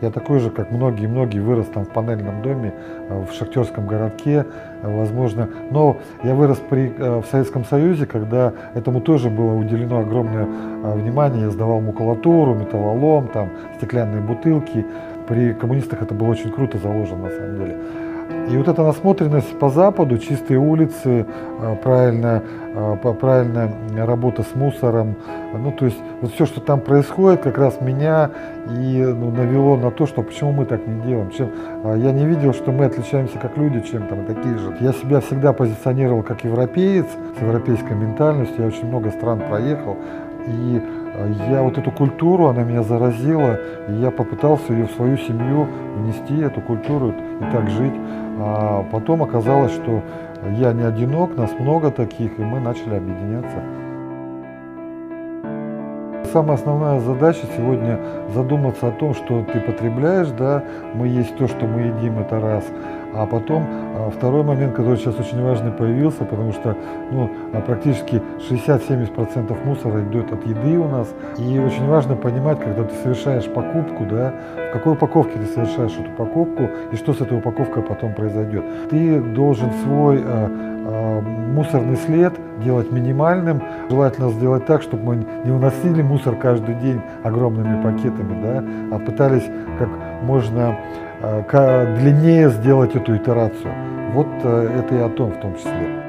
Я такой же, как многие-многие, вырос там в панельном доме, э, в шахтерском городке, э, возможно. Но я вырос при, в Советском Союзе, когда этому тоже было уделено огромное внимание. Я сдавал макулатуру, металлолом, там, стеклянные бутылки. При коммунистах это было очень круто заложено на самом деле. И вот эта насмотренность по Западу, чистые улицы, а, правильная, а, правильная работа с мусором, ну то есть вот все, что там происходит, как раз меня и ну, навело на то, что почему мы так не делаем. Чем, а, я не видел, что мы отличаемся как люди, чем там такие же. Я себя всегда позиционировал как европеец с европейской ментальностью, я очень много стран проехал, и я вот эту культуру, она меня заразила, и я попытался ее в свою семью внести, эту культуру, и так жить. А потом оказалось, что я не одинок, нас много таких, и мы начали объединяться. Самая основная задача сегодня задуматься о том, что ты потребляешь, да, мы есть то, что мы едим, это раз. А потом а, второй момент, который сейчас очень важный появился, потому что ну, а, практически 60-70% мусора идет от еды у нас. И очень важно понимать, когда ты совершаешь покупку, да, в какой упаковке ты совершаешь эту покупку и что с этой упаковкой потом произойдет. Ты должен свой а, мусорный след делать минимальным. Желательно сделать так, чтобы мы не уносили мусор каждый день огромными пакетами, да, а пытались как можно длиннее сделать эту итерацию. Вот э, это и о том в том числе.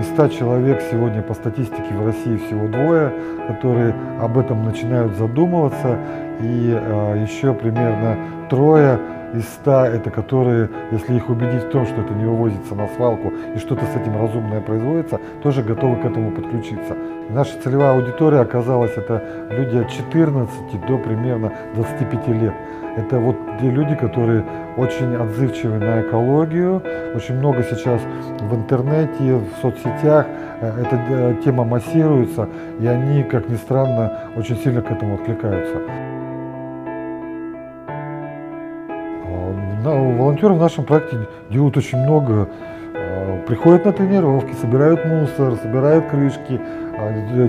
Из 100 человек сегодня по статистике в России всего двое, которые об этом начинают задумываться, и э, еще примерно трое из 100 это которые, если их убедить в том, что это не вывозится на свалку и что-то с этим разумное производится, тоже готовы к этому подключиться. Наша целевая аудитория оказалась это люди от 14 до примерно 25 лет. Это вот те люди, которые очень отзывчивы на экологию, очень много сейчас в интернете, в соцсетях э, эта э, тема массируется, и они, как ни странно, очень сильно к этому откликаются. Волонтеры в нашем проекте делают очень много. А, приходят на тренировки, собирают мусор, собирают крышки, а,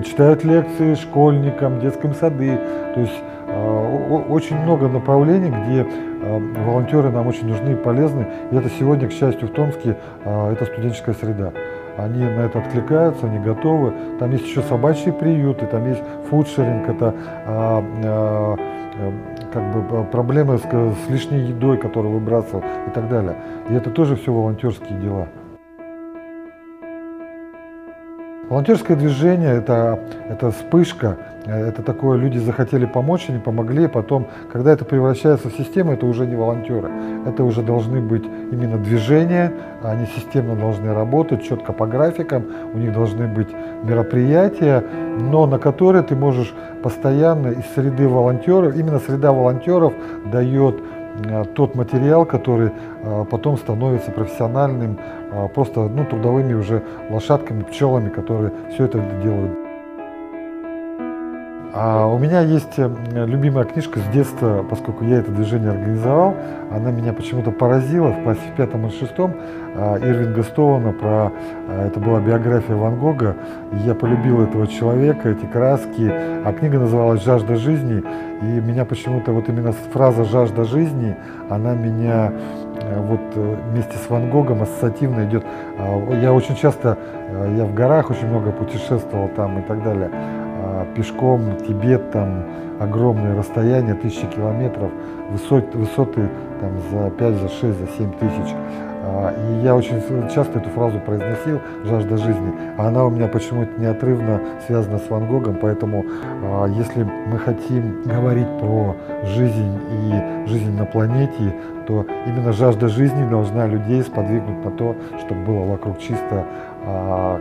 читают лекции школьникам, детским сады. То есть а, очень много направлений, где волонтеры нам очень нужны и полезны. И это сегодня, к счастью, в Томске, это студенческая среда. Они на это откликаются, они готовы. Там есть еще собачьи приюты, там есть фудшеринг, это Эм, как бы проблемы с, с лишней едой, которую выбрасывал и так далее. И это тоже все волонтерские дела. Волонтерское движение это, это вспышка, это такое, люди захотели помочь, они помогли, потом, когда это превращается в систему, это уже не волонтеры, это уже должны быть именно движения, они системно должны работать, четко по графикам, у них должны быть мероприятия, но на которые ты можешь постоянно из среды волонтеров, именно среда волонтеров дает Э, тот материал, который э, потом становится профессиональным, э, просто ну, трудовыми уже лошадками, пчелами, которые все это делают. А у меня есть любимая книжка с детства, поскольку я это движение организовал. Она меня почему-то поразила в классе пятом и шестом. Ирвинга Стоуна про... Это была биография Ван Гога. Я полюбил этого человека, эти краски. А книга называлась «Жажда жизни». И меня почему-то вот именно фраза «жажда жизни», она меня вот вместе с Ван Гогом ассоциативно идет. Я очень часто, я в горах очень много путешествовал там и так далее. А, пешком Тибет, там огромные расстояния, тысячи километров, высоты, высоты там за 5, за 6, за 7 тысяч. А, и я очень часто эту фразу произносил «жажда жизни», а она у меня почему-то неотрывно связана с Ван Гогом, поэтому а, если мы хотим говорить про жизнь и жизнь на планете, то именно жажда жизни должна людей сподвигнуть на то, чтобы было вокруг чисто,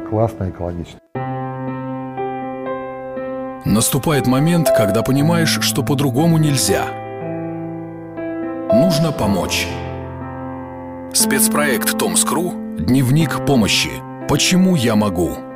классно, экологично. Наступает момент, когда понимаешь, что по-другому нельзя. Нужно помочь. Спецпроект Томскру «Дневник помощи. Почему я могу?»